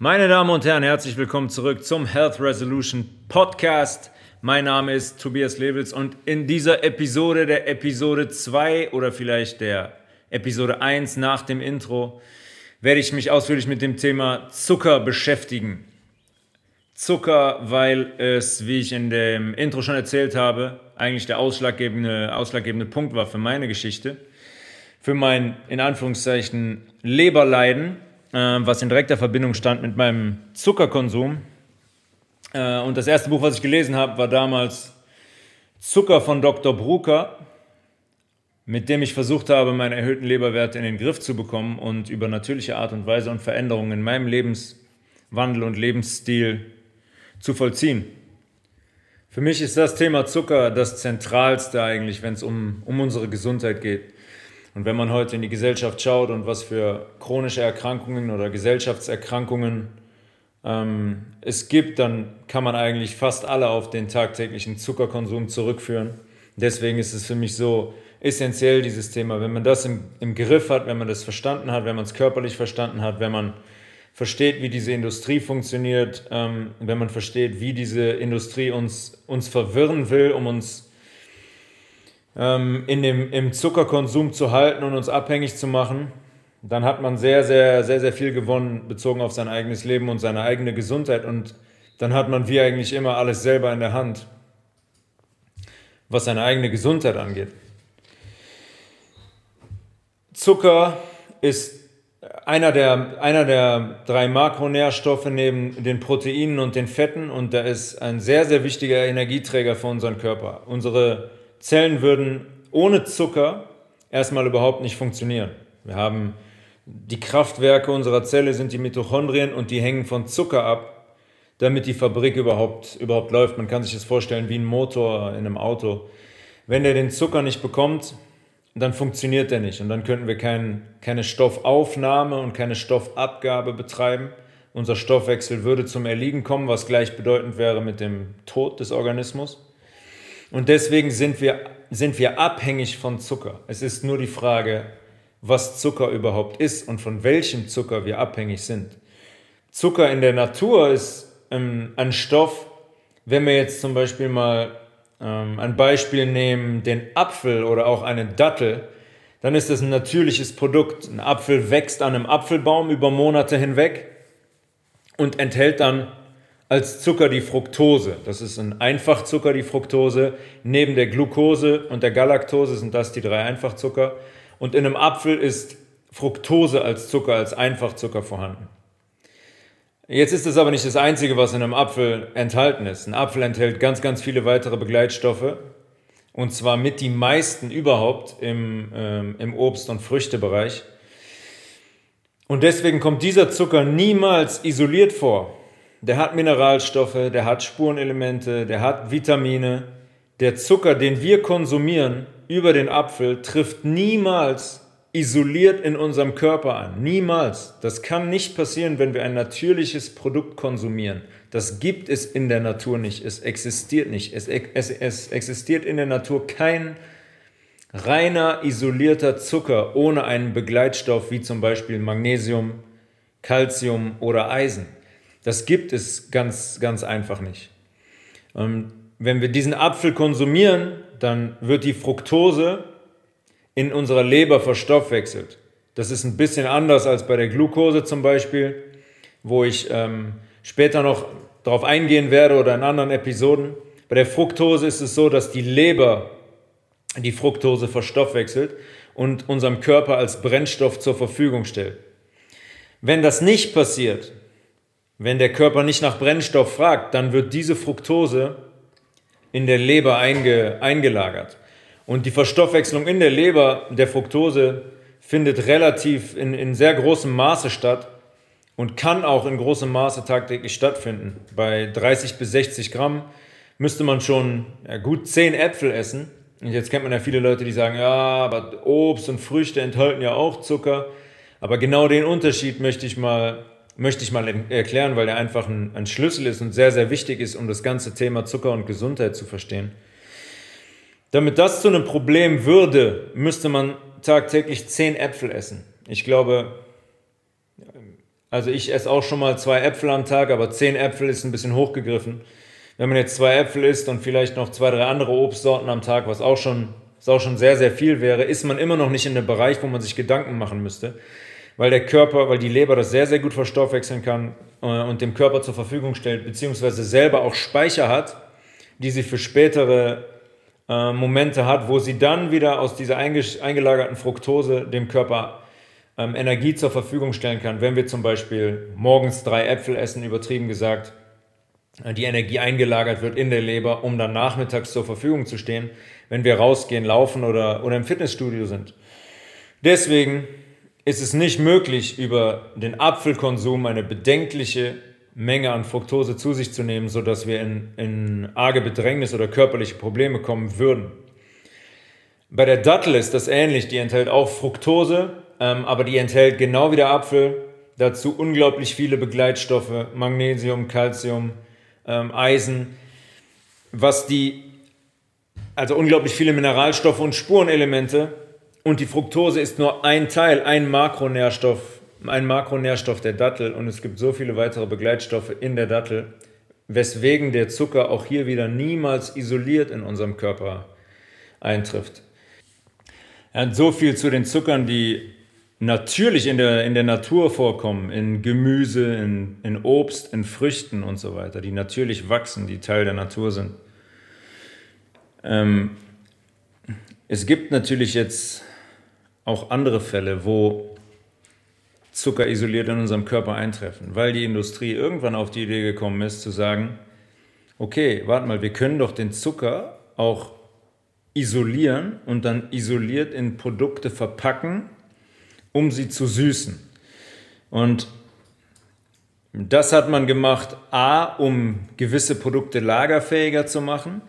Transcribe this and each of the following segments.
Meine Damen und Herren, herzlich willkommen zurück zum Health Resolution Podcast. Mein Name ist Tobias Levels und in dieser Episode, der Episode 2 oder vielleicht der Episode 1 nach dem Intro, werde ich mich ausführlich mit dem Thema Zucker beschäftigen. Zucker, weil es, wie ich in dem Intro schon erzählt habe, eigentlich der ausschlaggebende, ausschlaggebende Punkt war für meine Geschichte, für mein, in Anführungszeichen, Leberleiden was in direkter Verbindung stand mit meinem Zuckerkonsum. Äh, und das erste Buch, was ich gelesen habe, war damals Zucker von Dr. Brucker, mit dem ich versucht habe, meine erhöhten Leberwerte in den Griff zu bekommen und über natürliche Art und Weise und Veränderungen in meinem Lebenswandel und Lebensstil zu vollziehen. Für mich ist das Thema Zucker das Zentralste eigentlich, wenn es um, um unsere Gesundheit geht. Und wenn man heute in die Gesellschaft schaut und was für chronische Erkrankungen oder Gesellschaftserkrankungen ähm, es gibt, dann kann man eigentlich fast alle auf den tagtäglichen Zuckerkonsum zurückführen. Deswegen ist es für mich so essentiell, dieses Thema. Wenn man das im, im Griff hat, wenn man das verstanden hat, wenn man es körperlich verstanden hat, wenn man versteht, wie diese Industrie funktioniert, ähm, wenn man versteht, wie diese Industrie uns, uns verwirren will, um uns ähm, in dem, im Zuckerkonsum zu halten und uns abhängig zu machen, dann hat man sehr, sehr, sehr, sehr viel gewonnen, bezogen auf sein eigenes Leben und seine eigene Gesundheit. Und dann hat man wie eigentlich immer alles selber in der Hand, was seine eigene Gesundheit angeht. Zucker ist einer der, einer der drei Makronährstoffe neben den Proteinen und den Fetten und der ist ein sehr, sehr wichtiger Energieträger für unseren Körper. Unsere Zellen würden ohne Zucker erstmal überhaupt nicht funktionieren. Wir haben die Kraftwerke unserer Zelle sind die Mitochondrien und die hängen von Zucker ab, damit die Fabrik überhaupt, überhaupt läuft. Man kann sich das vorstellen wie ein Motor in einem Auto. Wenn der den Zucker nicht bekommt, dann funktioniert der nicht und dann könnten wir kein, keine Stoffaufnahme und keine Stoffabgabe betreiben. Unser Stoffwechsel würde zum Erliegen kommen, was gleichbedeutend wäre mit dem Tod des Organismus. Und deswegen sind wir, sind wir abhängig von Zucker. Es ist nur die Frage, was Zucker überhaupt ist und von welchem Zucker wir abhängig sind. Zucker in der Natur ist ähm, ein Stoff, wenn wir jetzt zum Beispiel mal ähm, ein Beispiel nehmen, den Apfel oder auch eine Dattel, dann ist das ein natürliches Produkt. Ein Apfel wächst an einem Apfelbaum über Monate hinweg und enthält dann als Zucker die Fructose. Das ist ein Einfachzucker, die Fructose. Neben der Glucose und der Galaktose sind das die drei Einfachzucker. Und in einem Apfel ist Fructose als Zucker, als Einfachzucker vorhanden. Jetzt ist es aber nicht das Einzige, was in einem Apfel enthalten ist. Ein Apfel enthält ganz, ganz viele weitere Begleitstoffe. Und zwar mit die meisten überhaupt im, ähm, im Obst- und Früchtebereich. Und deswegen kommt dieser Zucker niemals isoliert vor der hat Mineralstoffe, der hat Spurenelemente, der hat Vitamine. Der Zucker, den wir konsumieren über den Apfel, trifft niemals isoliert in unserem Körper an. Niemals. Das kann nicht passieren, wenn wir ein natürliches Produkt konsumieren. Das gibt es in der Natur nicht. Es existiert nicht. Es, es, es existiert in der Natur kein reiner, isolierter Zucker ohne einen Begleitstoff wie zum Beispiel Magnesium, Calcium oder Eisen. Das gibt es ganz, ganz einfach nicht. Und wenn wir diesen Apfel konsumieren, dann wird die Fructose in unserer Leber verstoffwechselt. Das ist ein bisschen anders als bei der Glucose zum Beispiel, wo ich ähm, später noch darauf eingehen werde oder in anderen Episoden. Bei der Fructose ist es so, dass die Leber die Fructose verstoffwechselt und unserem Körper als Brennstoff zur Verfügung stellt. Wenn das nicht passiert, wenn der Körper nicht nach Brennstoff fragt, dann wird diese Fructose in der Leber einge, eingelagert. Und die Verstoffwechslung in der Leber der Fructose findet relativ in, in sehr großem Maße statt und kann auch in großem Maße tagtäglich stattfinden. Bei 30 bis 60 Gramm müsste man schon ja, gut 10 Äpfel essen. Und jetzt kennt man ja viele Leute, die sagen, ja, aber Obst und Früchte enthalten ja auch Zucker. Aber genau den Unterschied möchte ich mal möchte ich mal erklären, weil er einfach ein, ein, Schlüssel ist und sehr, sehr wichtig ist, um das ganze Thema Zucker und Gesundheit zu verstehen. Damit das zu einem Problem würde, müsste man tagtäglich zehn Äpfel essen. Ich glaube, Also ich esse auch schon mal zwei Äpfel am Tag, aber zehn Äpfel ist ein bisschen hochgegriffen. Wenn man jetzt zwei Äpfel isst und vielleicht noch zwei, drei andere Obstsorten am Tag, was auch schon, was auch schon sehr, sehr viel wäre, ist man immer noch nicht in dem Bereich, wo man sich Gedanken machen müsste. Weil der Körper, weil die Leber das sehr, sehr gut verstoffwechseln kann äh, und dem Körper zur Verfügung stellt, beziehungsweise selber auch Speicher hat, die sie für spätere äh, Momente hat, wo sie dann wieder aus dieser eingelagerten Fructose dem Körper ähm, Energie zur Verfügung stellen kann. Wenn wir zum Beispiel morgens drei Äpfel essen, übertrieben gesagt, äh, die Energie eingelagert wird in der Leber, um dann nachmittags zur Verfügung zu stehen, wenn wir rausgehen, laufen oder, oder im Fitnessstudio sind. Deswegen ist es nicht möglich, über den Apfelkonsum eine bedenkliche Menge an Fructose zu sich zu nehmen, sodass wir in, in arge Bedrängnis oder körperliche Probleme kommen würden. Bei der Dattel ist das ähnlich, die enthält auch Fructose, ähm, aber die enthält genau wie der Apfel dazu unglaublich viele Begleitstoffe, Magnesium, Calcium, ähm, Eisen, was die, also unglaublich viele Mineralstoffe und Spurenelemente. Und die Fructose ist nur ein Teil, ein Makronährstoff, ein Makronährstoff der Dattel. Und es gibt so viele weitere Begleitstoffe in der Dattel, weswegen der Zucker auch hier wieder niemals isoliert in unserem Körper eintrifft. Er hat so viel zu den Zuckern, die natürlich in der, in der Natur vorkommen, in Gemüse, in, in Obst, in Früchten und so weiter, die natürlich wachsen, die Teil der Natur sind. Ähm, es gibt natürlich jetzt auch andere Fälle, wo Zucker isoliert in unserem Körper eintreffen, weil die Industrie irgendwann auf die Idee gekommen ist zu sagen, okay, warte mal, wir können doch den Zucker auch isolieren und dann isoliert in Produkte verpacken, um sie zu süßen. Und das hat man gemacht, a, um gewisse Produkte lagerfähiger zu machen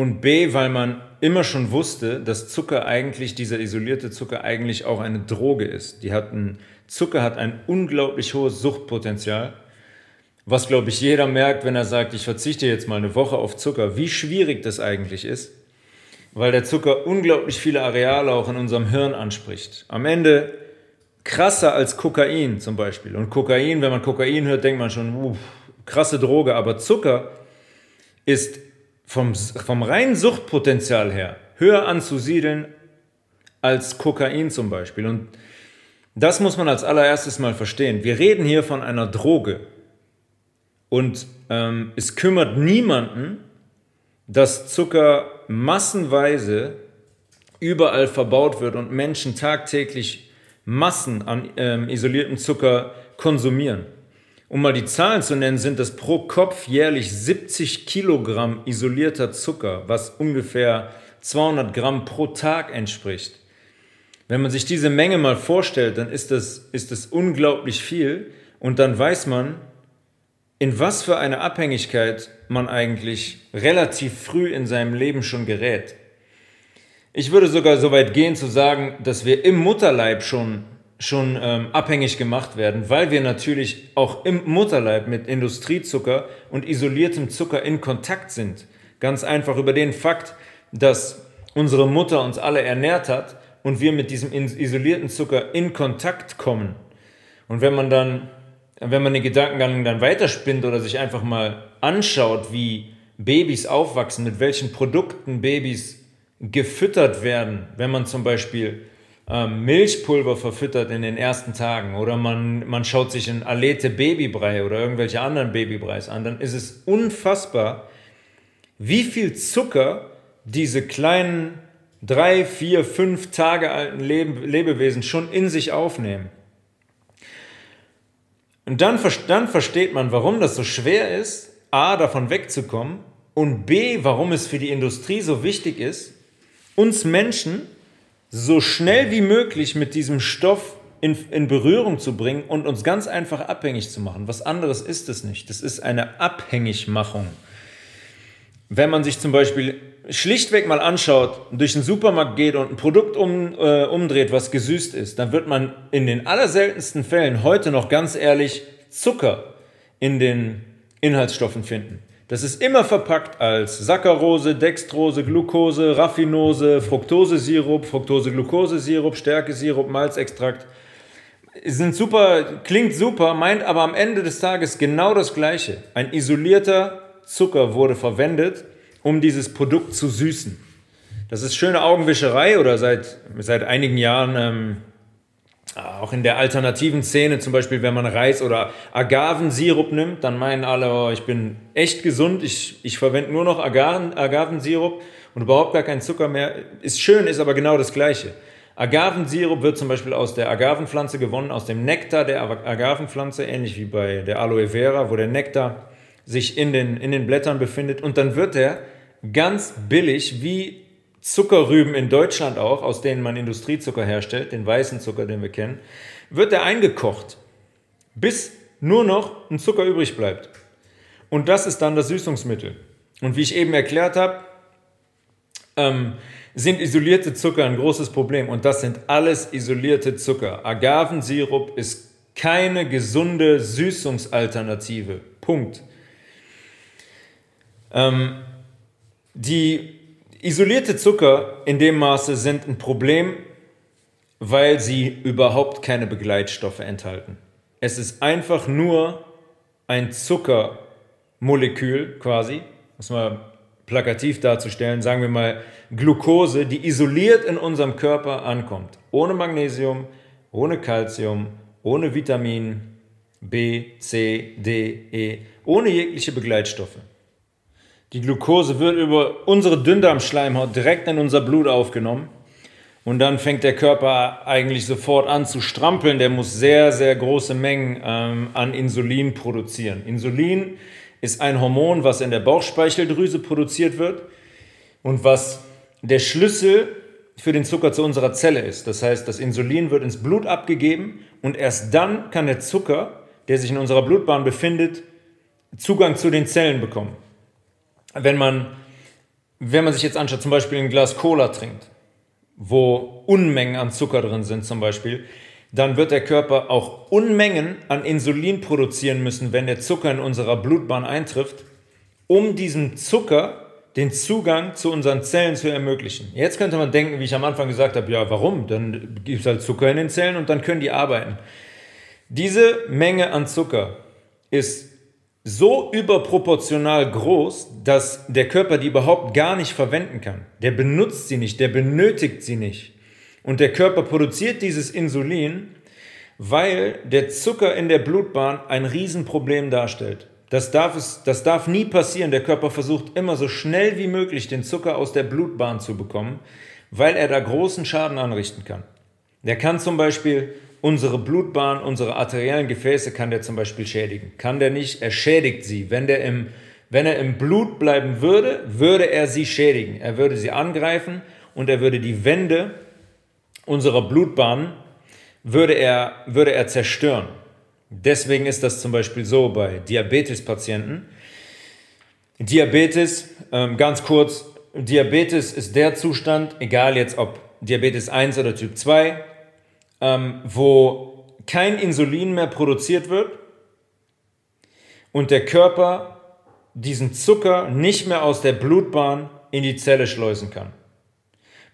und b, weil man immer schon wusste, dass Zucker eigentlich, dieser isolierte Zucker eigentlich auch eine Droge ist. Die hat ein, Zucker hat ein unglaublich hohes Suchtpotenzial, was, glaube ich, jeder merkt, wenn er sagt, ich verzichte jetzt mal eine Woche auf Zucker, wie schwierig das eigentlich ist weil der Zucker unglaublich viele Areale auch in unserem Hirn anspricht. Am Ende krasser als Kokain zum Beispiel. Und Kokain, wenn man Kokain hört, denkt man schon, uff, krasse Droge. Aber Zucker ist vom, vom reinen Suchtpotenzial her höher anzusiedeln als Kokain zum Beispiel. Und das muss man als allererstes mal verstehen. Wir reden hier von einer Droge. Und ähm, es kümmert niemanden, dass Zucker massenweise überall verbaut wird und Menschen tagtäglich Massen an ähm, isoliertem Zucker konsumieren. Um mal die Zahlen zu nennen, sind das pro Kopf jährlich 70 Kilogramm isolierter Zucker, was ungefähr 200 Gramm pro Tag entspricht. Wenn man sich diese Menge mal vorstellt, dann ist das, ist das unglaublich viel und dann weiß man, in was für eine Abhängigkeit man eigentlich relativ früh in seinem Leben schon gerät. Ich würde sogar so weit gehen zu sagen, dass wir im Mutterleib schon, schon ähm, abhängig gemacht werden, weil wir natürlich auch im Mutterleib mit Industriezucker und isoliertem Zucker in Kontakt sind. Ganz einfach über den Fakt, dass unsere Mutter uns alle ernährt hat und wir mit diesem isolierten Zucker in Kontakt kommen. Und wenn man dann wenn man den Gedankengang dann weiterspinnt oder sich einfach mal anschaut, wie Babys aufwachsen, mit welchen Produkten Babys gefüttert werden, wenn man zum Beispiel ähm, Milchpulver verfüttert in den ersten Tagen oder man, man schaut sich ein Alete Babybrei oder irgendwelche anderen Babybreis an, dann ist es unfassbar, wie viel Zucker diese kleinen drei, vier, fünf Tage alten Lebewesen schon in sich aufnehmen. Und dann, dann versteht man, warum das so schwer ist, a, davon wegzukommen und b, warum es für die Industrie so wichtig ist, uns Menschen so schnell wie möglich mit diesem Stoff in, in Berührung zu bringen und uns ganz einfach abhängig zu machen. Was anderes ist es nicht. Das ist eine Abhängigmachung. Wenn man sich zum Beispiel schlichtweg mal anschaut, durch den Supermarkt geht und ein Produkt um, äh, umdreht, was gesüßt ist, dann wird man in den allerseltensten Fällen heute noch ganz ehrlich Zucker in den Inhaltsstoffen finden. Das ist immer verpackt als Saccharose, Dextrose, Glucose, Raffinose, Fructosesirup, Fructose-Glucose-Sirup, Stärkesirup, Malzextrakt. sind super, klingt super, meint aber am Ende des Tages genau das Gleiche. Ein isolierter Zucker wurde verwendet, um dieses Produkt zu süßen. Das ist schöne Augenwischerei oder seit, seit einigen Jahren ähm, auch in der alternativen Szene, zum Beispiel wenn man Reis oder Agavensirup nimmt, dann meinen alle, oh, ich bin echt gesund, ich, ich verwende nur noch Agaven, Agavensirup und überhaupt gar keinen Zucker mehr. Ist schön, ist aber genau das Gleiche. Agavensirup wird zum Beispiel aus der Agavenpflanze gewonnen, aus dem Nektar der Agavenpflanze, ähnlich wie bei der Aloe Vera, wo der Nektar sich in den, in den Blättern befindet. Und dann wird er ganz billig, wie Zuckerrüben in Deutschland auch, aus denen man Industriezucker herstellt, den weißen Zucker, den wir kennen, wird er eingekocht, bis nur noch ein Zucker übrig bleibt. Und das ist dann das Süßungsmittel. Und wie ich eben erklärt habe, ähm, sind isolierte Zucker ein großes Problem und das sind alles isolierte Zucker. Agavensirup ist keine gesunde Süßungsalternative. Punkt. Ähm, die isolierte Zucker in dem Maße sind ein Problem, weil sie überhaupt keine Begleitstoffe enthalten. Es ist einfach nur ein Zuckermolekül quasi, muss man plakativ darzustellen, sagen wir mal Glucose, die isoliert in unserem Körper ankommt. Ohne Magnesium, ohne Calcium, ohne Vitamin B, C, D, E, ohne jegliche Begleitstoffe. Die Glucose wird über unsere Dünndarmschleimhaut direkt in unser Blut aufgenommen und dann fängt der Körper eigentlich sofort an zu strampeln. Der muss sehr, sehr große Mengen ähm, an Insulin produzieren. Insulin ist ein Hormon, was in der Bauchspeicheldrüse produziert wird und was der Schlüssel für den Zucker zu unserer Zelle ist. Das heißt, das Insulin wird ins Blut abgegeben und erst dann kann der Zucker, der sich in unserer Blutbahn befindet, Zugang zu den Zellen bekommen. Wenn man, wenn man sich jetzt anschaut, zum Beispiel ein Glas Cola trinkt, wo Unmengen an Zucker drin sind zum Beispiel, dann wird der Körper auch Unmengen an Insulin produzieren müssen, wenn der Zucker in unserer Blutbahn eintrifft, um diesen Zucker den Zugang zu unseren Zellen zu ermöglichen. Jetzt könnte man denken, wie ich am Anfang gesagt habe, ja, warum? Dann gibt es halt Zucker in den Zellen und dann können die arbeiten. Diese Menge an Zucker ist so überproportional groß, dass der Körper die überhaupt gar nicht verwenden kann. Der benutzt sie nicht, der benötigt sie nicht. Und der Körper produziert dieses Insulin, weil der Zucker in der Blutbahn ein Riesenproblem darstellt. Das darf, es, das darf nie passieren. Der Körper versucht immer so schnell wie möglich den Zucker aus der Blutbahn zu bekommen, weil er da großen Schaden anrichten kann. Der kann zum Beispiel unsere Blutbahn, unsere arteriellen Gefäße kann der zum Beispiel schädigen. Kann der nicht, er schädigt sie. Wenn, der im, wenn er im Blut bleiben würde, würde er sie schädigen. Er würde sie angreifen und er würde die Wände unserer Blutbahn würde er, würde er zerstören. Deswegen ist das zum Beispiel so bei Diabetespatienten. Diabetes, ähm, ganz kurz, Diabetes ist der Zustand, egal jetzt ob Diabetes 1 oder Typ 2, ähm, wo kein Insulin mehr produziert wird und der Körper diesen Zucker nicht mehr aus der Blutbahn in die Zelle schleusen kann.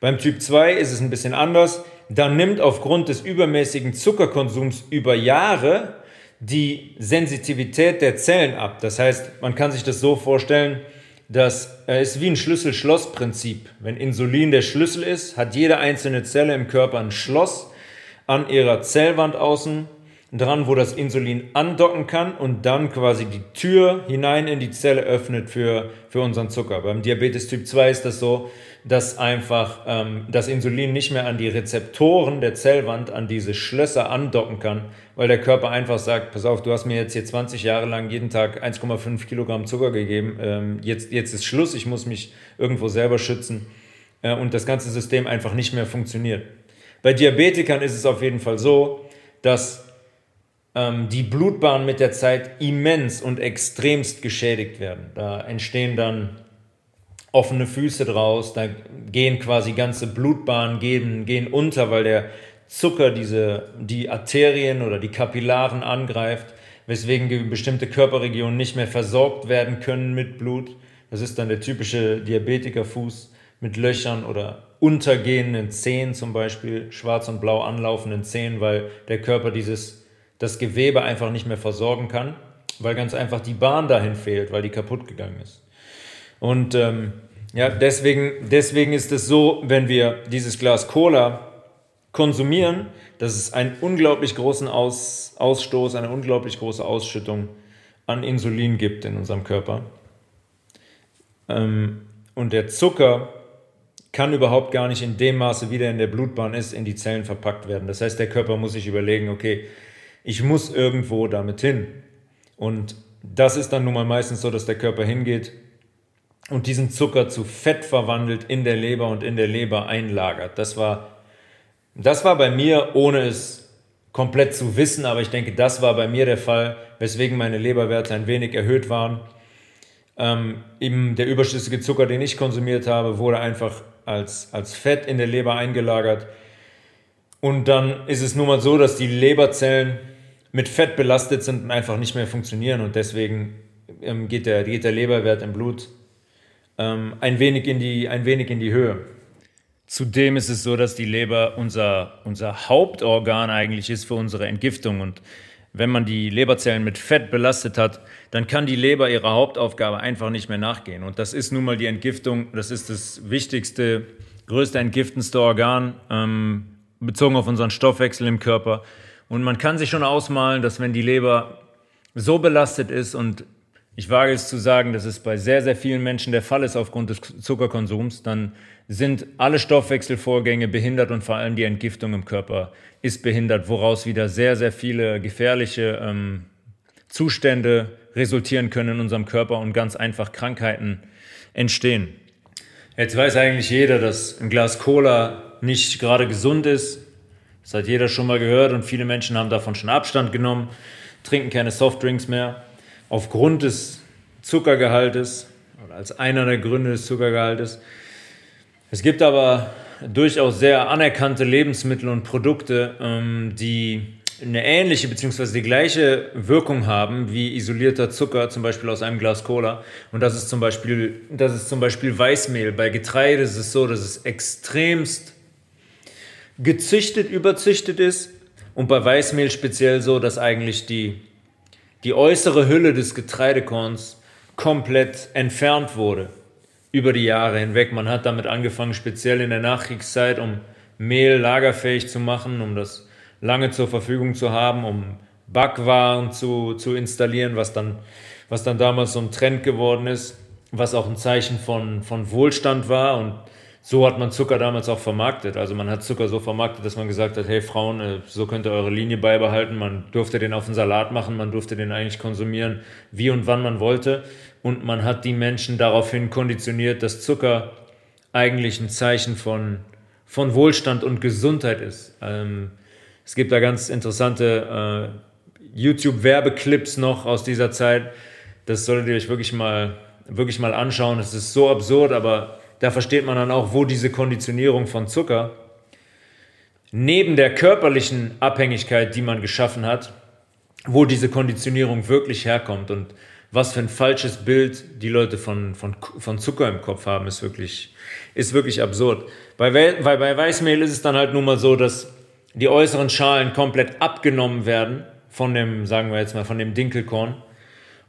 Beim Typ 2 ist es ein bisschen anders. Da nimmt aufgrund des übermäßigen Zuckerkonsums über Jahre die Sensitivität der Zellen ab. Das heißt, man kann sich das so vorstellen, dass es ist wie ein Schlüssel-Schloss-Prinzip. Wenn Insulin der Schlüssel ist, hat jede einzelne Zelle im Körper ein Schloss an ihrer Zellwand außen dran, wo das Insulin andocken kann und dann quasi die Tür hinein in die Zelle öffnet für, für unseren Zucker. Beim Diabetes Typ 2 ist das so, dass einfach ähm, das Insulin nicht mehr an die Rezeptoren der Zellwand, an diese Schlösser andocken kann, weil der Körper einfach sagt, pass auf, du hast mir jetzt hier 20 Jahre lang jeden Tag 1,5 Kilogramm Zucker gegeben, ähm, jetzt, jetzt ist Schluss, ich muss mich irgendwo selber schützen äh, und das ganze System einfach nicht mehr funktioniert. Bei Diabetikern ist es auf jeden Fall so, dass ähm, die Blutbahnen mit der Zeit immens und extremst geschädigt werden. Da entstehen dann offene Füße draus, da gehen quasi ganze Blutbahnen gehen, gehen unter, weil der Zucker diese, die Arterien oder die Kapillaren angreift, weswegen bestimmte Körperregionen nicht mehr versorgt werden können mit Blut. Das ist dann der typische Diabetikerfuß mit Löchern oder untergehenden Zehen zum Beispiel, schwarz und blau anlaufenden Zehen, weil der Körper dieses, das Gewebe einfach nicht mehr versorgen kann, weil ganz einfach die Bahn dahin fehlt, weil die kaputt gegangen ist. Und ähm, ja, deswegen, deswegen ist es so, wenn wir dieses Glas Cola konsumieren, dass es einen unglaublich großen Aus, Ausstoß, eine unglaublich große Ausschüttung an Insulin gibt in unserem Körper. Ähm, und der Zucker kann überhaupt gar nicht in dem Maße, wie der in der Blutbahn ist, in die Zellen verpackt werden. Das heißt, der Körper muss sich überlegen, okay, ich muss irgendwo damit hin. Und das ist dann nun mal meistens so, dass der Körper hingeht und diesen Zucker zu Fett verwandelt in der Leber und in der Leber einlagert. Das war, das war bei mir, ohne es komplett zu wissen, aber ich denke, das war bei mir der Fall, weswegen meine Leberwerte ein wenig erhöht waren. Ähm, eben der überschüssige Zucker, den ich konsumiert habe, wurde einfach als, als Fett in der Leber eingelagert. Und dann ist es nun mal so, dass die Leberzellen mit Fett belastet sind und einfach nicht mehr funktionieren. Und deswegen ähm, geht, der, geht der Leberwert im Blut ähm, ein, wenig in die, ein wenig in die Höhe. Zudem ist es so, dass die Leber unser, unser Hauptorgan eigentlich ist für unsere Entgiftung. Und wenn man die Leberzellen mit Fett belastet hat, dann kann die Leber ihrer Hauptaufgabe einfach nicht mehr nachgehen. Und das ist nun mal die Entgiftung, das ist das wichtigste, größte entgiftendste Organ, ähm, bezogen auf unseren Stoffwechsel im Körper. Und man kann sich schon ausmalen, dass wenn die Leber so belastet ist und ich wage es zu sagen, dass es bei sehr, sehr vielen Menschen der Fall ist aufgrund des Zuckerkonsums, dann sind alle Stoffwechselvorgänge behindert und vor allem die Entgiftung im Körper ist behindert, woraus wieder sehr, sehr viele gefährliche ähm, Zustände resultieren können in unserem Körper und ganz einfach Krankheiten entstehen. Jetzt weiß eigentlich jeder, dass ein Glas Cola nicht gerade gesund ist. Das hat jeder schon mal gehört und viele Menschen haben davon schon Abstand genommen, trinken keine Softdrinks mehr aufgrund des Zuckergehaltes oder als einer der Gründe des Zuckergehaltes. Es gibt aber durchaus sehr anerkannte Lebensmittel und Produkte, ähm, die eine ähnliche bzw. die gleiche Wirkung haben wie isolierter Zucker, zum Beispiel aus einem Glas Cola. Und das ist zum Beispiel, das ist zum Beispiel Weißmehl. Bei Getreide ist es so, dass es extremst gezüchtet, überzüchtet ist. Und bei Weißmehl speziell so, dass eigentlich die die äußere Hülle des Getreidekorns komplett entfernt wurde über die Jahre hinweg. Man hat damit angefangen, speziell in der Nachkriegszeit, um Mehl lagerfähig zu machen, um das lange zur Verfügung zu haben, um Backwaren zu, zu installieren, was dann, was dann damals so ein Trend geworden ist, was auch ein Zeichen von, von Wohlstand war und so hat man Zucker damals auch vermarktet. Also man hat Zucker so vermarktet, dass man gesagt hat, hey Frauen, äh, so könnt ihr eure Linie beibehalten. Man durfte den auf den Salat machen, man durfte den eigentlich konsumieren, wie und wann man wollte. Und man hat die Menschen daraufhin konditioniert, dass Zucker eigentlich ein Zeichen von, von Wohlstand und Gesundheit ist. Ähm, es gibt da ganz interessante äh, YouTube-Werbeclips noch aus dieser Zeit. Das solltet ihr euch wirklich mal, wirklich mal anschauen. Es ist so absurd, aber da versteht man dann auch, wo diese Konditionierung von Zucker neben der körperlichen Abhängigkeit, die man geschaffen hat, wo diese Konditionierung wirklich herkommt und was für ein falsches Bild die Leute von, von, von Zucker im Kopf haben, ist wirklich, ist wirklich absurd. Bei, weil bei Weißmehl ist es dann halt nun mal so, dass die äußeren Schalen komplett abgenommen werden von dem, sagen wir jetzt mal, von dem Dinkelkorn.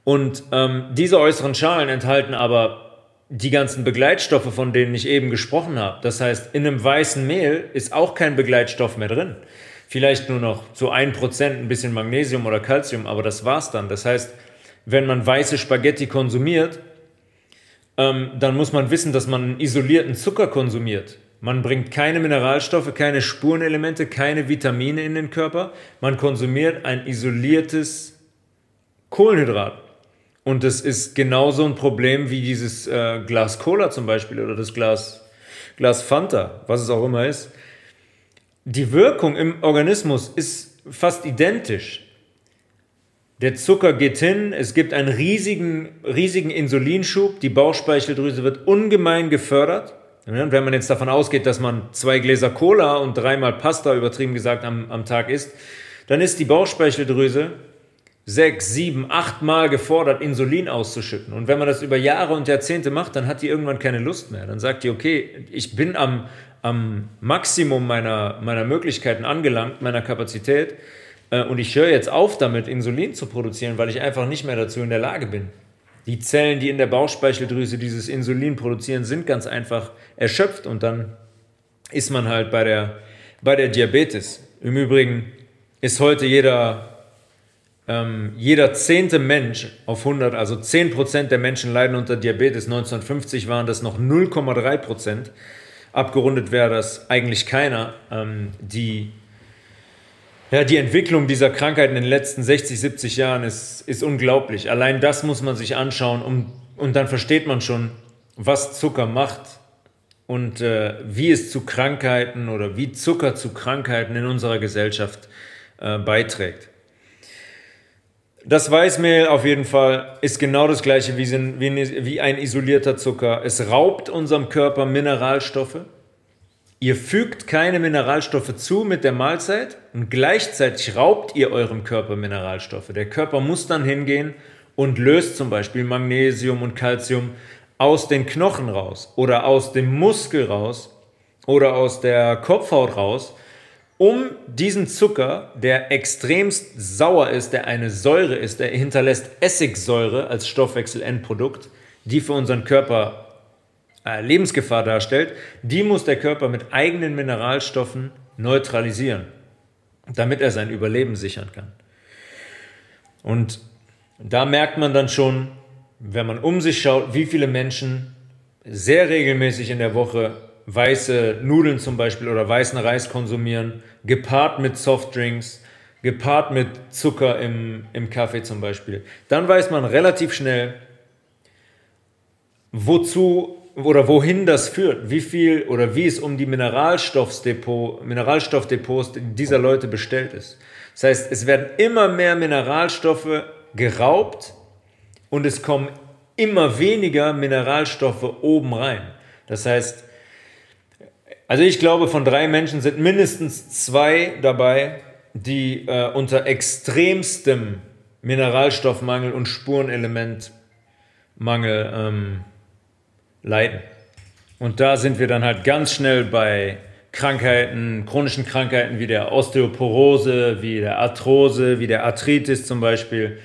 Und ähm, diese äußeren Schalen enthalten aber die ganzen Begleitstoffe, von denen ich eben gesprochen habe. Das heißt, in einem weißen Mehl ist auch kein Begleitstoff mehr drin. Vielleicht nur noch zu 1% ein bisschen Magnesium oder Calcium, aber das war's dann. Das heißt, wenn man weiße Spaghetti konsumiert, ähm, dann muss man wissen, dass man einen isolierten Zucker konsumiert. Man bringt keine Mineralstoffe, keine Spurenelemente, keine Vitamine in den Körper. Man konsumiert ein isoliertes Kohlenhydrat. Und das ist genauso ein Problem wie dieses äh, Glas Cola zum Beispiel oder das Glas, Glas Fanta, was es auch immer ist. Die Wirkung im Organismus ist fast identisch. Der Zucker geht hin, es gibt einen riesigen, riesigen Insulinschub, die Bauchspeicheldrüse wird ungemein gefördert. Und wenn man jetzt davon ausgeht, dass man zwei Gläser Cola und dreimal Pasta, übertrieben gesagt, am, am Tag isst, dann ist die Bauchspeicheldrüse sechs, sieben, acht Mal gefordert, Insulin auszuschütten. Und wenn man das über Jahre und Jahrzehnte macht, dann hat die irgendwann keine Lust mehr. Dann sagt die, okay, ich bin am, am Maximum meiner, meiner Möglichkeiten angelangt, meiner Kapazität. Äh, und ich höre jetzt auf damit, Insulin zu produzieren, weil ich einfach nicht mehr dazu in der Lage bin. Die Zellen, die in der Bauchspeicheldrüse dieses Insulin produzieren, sind ganz einfach erschöpft und dann ist man halt bei der, bei der Diabetes. Im Übrigen ist heute jeder ähm, jeder zehnte Mensch auf 100, also 10% der Menschen leiden unter Diabetes. 1950 waren das noch 0,3%. Abgerundet wäre das eigentlich keiner. Ähm, die, ja, die Entwicklung dieser Krankheit in den letzten 60, 70 Jahren ist, ist unglaublich. Allein das muss man sich anschauen um, und dann versteht man schon, was Zucker macht und äh, wie es zu Krankheiten oder wie Zucker zu Krankheiten in unserer Gesellschaft äh, beiträgt. Das Weißmehl auf jeden Fall ist genau das gleiche wie, wie ein isolierter Zucker. Es raubt unserem Körper Mineralstoffe. Ihr fügt keine Mineralstoffe zu mit der Mahlzeit und gleichzeitig raubt ihr eurem Körper Mineralstoffe. Der Körper muss dann hingehen und löst zum Beispiel Magnesium und Calcium aus den Knochen raus oder aus dem Muskel raus oder aus der Kopfhaut raus um diesen Zucker, der extremst sauer ist, der eine Säure ist, der hinterlässt Essigsäure als Stoffwechselendprodukt, die für unseren Körper äh, Lebensgefahr darstellt, die muss der Körper mit eigenen Mineralstoffen neutralisieren, damit er sein Überleben sichern kann. Und da merkt man dann schon, wenn man um sich schaut, wie viele Menschen sehr regelmäßig in der Woche weiße Nudeln zum Beispiel oder weißen Reis konsumieren, gepaart mit Softdrinks, gepaart mit Zucker im, im Kaffee zum Beispiel, dann weiß man relativ schnell, wozu oder wohin das führt, wie viel oder wie es um die Mineralstoffdepot, Mineralstoffdepots dieser Leute bestellt ist. Das heißt, es werden immer mehr Mineralstoffe geraubt und es kommen immer weniger Mineralstoffe oben rein. Das heißt, also ich glaube, von drei Menschen sind mindestens zwei dabei, die äh, unter extremstem Mineralstoffmangel und Spurenelementmangel ähm, leiden. Und da sind wir dann halt ganz schnell bei Krankheiten, chronischen Krankheiten wie der Osteoporose, wie der Arthrose, wie der Arthritis zum Beispiel.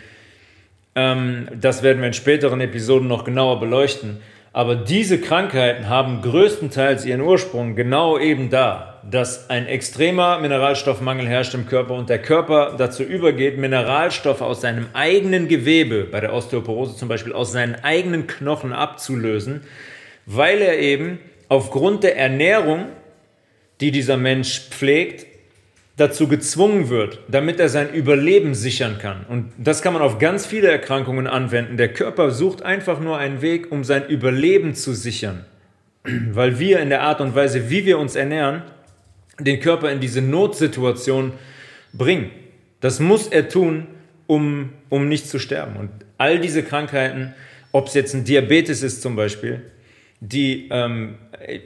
Ähm, das werden wir in späteren Episoden noch genauer beleuchten. Aber diese Krankheiten haben größtenteils ihren Ursprung genau eben da, dass ein extremer Mineralstoffmangel herrscht im Körper und der Körper dazu übergeht, Mineralstoffe aus seinem eigenen Gewebe, bei der Osteoporose zum Beispiel, aus seinen eigenen Knochen abzulösen, weil er eben aufgrund der Ernährung, die dieser Mensch pflegt, dazu gezwungen wird, damit er sein Überleben sichern kann. Und das kann man auf ganz viele Erkrankungen anwenden. Der Körper sucht einfach nur einen Weg, um sein Überleben zu sichern. Weil wir in der Art und Weise, wie wir uns ernähren, den Körper in diese Notsituation bringen. Das muss er tun, um, um nicht zu sterben. Und all diese Krankheiten, ob es jetzt ein Diabetes ist zum Beispiel, die, ähm,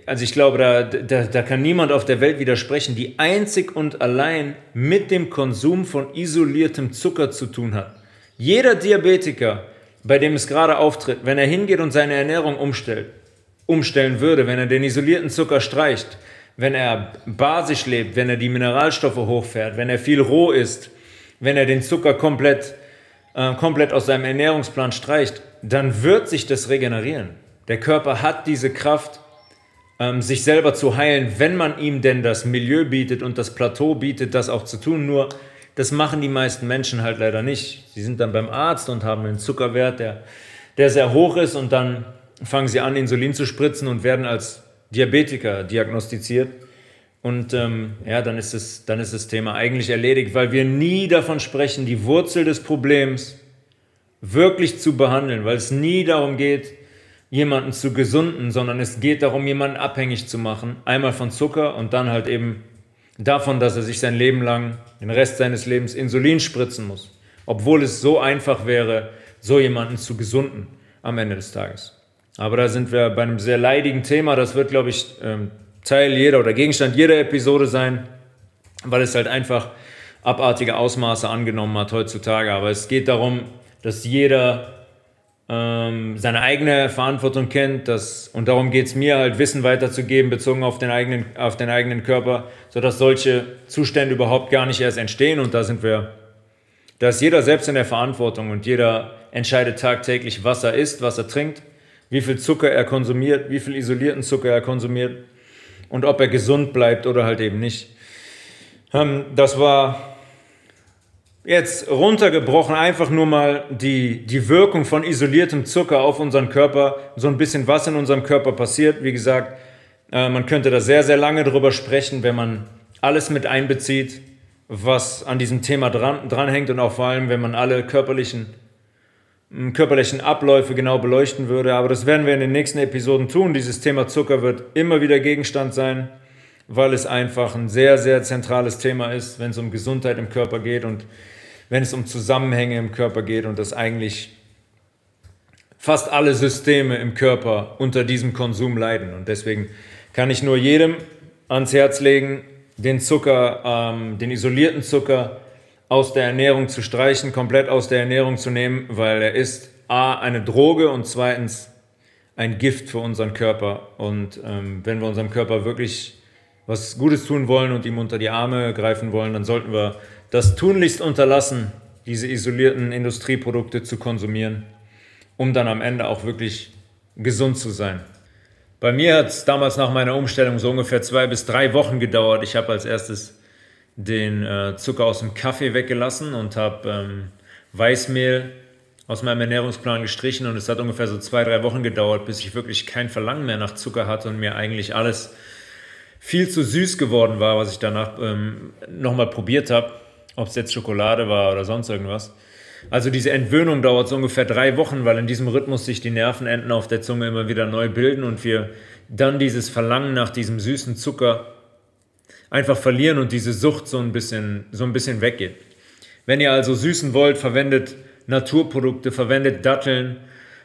also ich glaube, da, da, da kann niemand auf der Welt widersprechen, die einzig und allein mit dem Konsum von isoliertem Zucker zu tun hat. Jeder Diabetiker, bei dem es gerade auftritt, wenn er hingeht und seine Ernährung umstellt, umstellen würde, wenn er den isolierten Zucker streicht, wenn er basisch lebt, wenn er die Mineralstoffe hochfährt, wenn er viel roh isst, wenn er den Zucker komplett, äh, komplett aus seinem Ernährungsplan streicht, dann wird sich das regenerieren. Der Körper hat diese Kraft, ähm, sich selber zu heilen, wenn man ihm denn das Milieu bietet und das Plateau bietet, das auch zu tun. Nur das machen die meisten Menschen halt leider nicht. Sie sind dann beim Arzt und haben einen Zuckerwert, der, der sehr hoch ist und dann fangen sie an, Insulin zu spritzen und werden als Diabetiker diagnostiziert. Und ähm, ja, dann ist, es, dann ist das Thema eigentlich erledigt, weil wir nie davon sprechen, die Wurzel des Problems wirklich zu behandeln, weil es nie darum geht, jemanden zu gesunden, sondern es geht darum, jemanden abhängig zu machen. Einmal von Zucker und dann halt eben davon, dass er sich sein Leben lang, den Rest seines Lebens Insulin spritzen muss. Obwohl es so einfach wäre, so jemanden zu gesunden am Ende des Tages. Aber da sind wir bei einem sehr leidigen Thema. Das wird, glaube ich, ähm, Teil jeder oder Gegenstand jeder Episode sein, weil es halt einfach abartige Ausmaße angenommen hat heutzutage. Aber es geht darum, dass jeder ähm, seine eigene Verantwortung kennt. Dass, und darum geht es mir halt, Wissen weiterzugeben, bezogen auf den, eigenen, auf den eigenen Körper, sodass solche Zustände überhaupt gar nicht erst entstehen. Und da sind wir, da ist jeder selbst in der Verantwortung und jeder entscheidet tagtäglich, was er isst, was er trinkt, wie viel Zucker er konsumiert, wie viel isolierten Zucker er konsumiert und ob er gesund bleibt oder halt eben nicht. Ähm, das war Jetzt runtergebrochen einfach nur mal die, die Wirkung von isoliertem Zucker auf unseren Körper, so ein bisschen was in unserem Körper passiert. Wie gesagt, äh, man könnte da sehr, sehr lange drüber sprechen, wenn man alles mit einbezieht, was an diesem Thema dran, dranhängt und auch vor allem, wenn man alle körperlichen, körperlichen Abläufe genau beleuchten würde. Aber das werden wir in den nächsten Episoden tun. Dieses Thema Zucker wird immer wieder Gegenstand sein, weil es einfach ein sehr, sehr zentrales Thema ist, wenn es um Gesundheit im Körper geht und wenn es um Zusammenhänge im Körper geht und dass eigentlich fast alle Systeme im Körper unter diesem Konsum leiden. Und deswegen kann ich nur jedem ans Herz legen, den Zucker, ähm, den isolierten Zucker aus der Ernährung zu streichen, komplett aus der Ernährung zu nehmen, weil er ist A, eine Droge und zweitens ein Gift für unseren Körper. Und ähm, wenn wir unserem Körper wirklich was Gutes tun wollen und ihm unter die Arme greifen wollen, dann sollten wir das tunlichst unterlassen, diese isolierten Industrieprodukte zu konsumieren, um dann am Ende auch wirklich gesund zu sein. Bei mir hat es damals nach meiner Umstellung so ungefähr zwei bis drei Wochen gedauert. Ich habe als erstes den äh, Zucker aus dem Kaffee weggelassen und habe ähm, Weißmehl aus meinem Ernährungsplan gestrichen und es hat ungefähr so zwei, drei Wochen gedauert, bis ich wirklich kein Verlangen mehr nach Zucker hatte und mir eigentlich alles viel zu süß geworden war, was ich danach ähm, nochmal probiert habe ob es jetzt Schokolade war oder sonst irgendwas. Also diese Entwöhnung dauert so ungefähr drei Wochen, weil in diesem Rhythmus sich die Nervenenden auf der Zunge immer wieder neu bilden und wir dann dieses Verlangen nach diesem süßen Zucker einfach verlieren und diese Sucht so ein bisschen, so ein bisschen weggeht. Wenn ihr also süßen wollt, verwendet Naturprodukte, verwendet Datteln,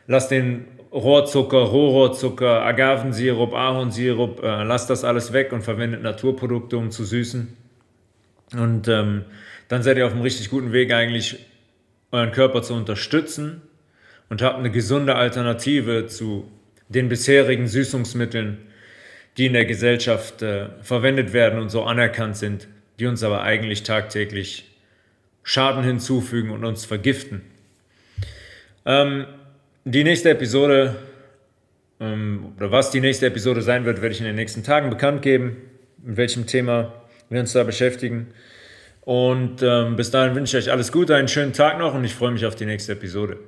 lasst den Rohrzucker, Rohrohrzucker, Agavensirup, Ahornsirup, äh, lasst das alles weg und verwendet Naturprodukte, um zu süßen. Und ähm, dann seid ihr auf einem richtig guten Weg eigentlich euren Körper zu unterstützen und habt eine gesunde Alternative zu den bisherigen Süßungsmitteln, die in der Gesellschaft äh, verwendet werden und so anerkannt sind, die uns aber eigentlich tagtäglich Schaden hinzufügen und uns vergiften. Ähm, die nächste Episode, ähm, oder was die nächste Episode sein wird, werde ich in den nächsten Tagen bekannt geben, mit welchem Thema wir uns da beschäftigen. Und ähm, bis dahin wünsche ich euch alles Gute, einen schönen Tag noch und ich freue mich auf die nächste Episode.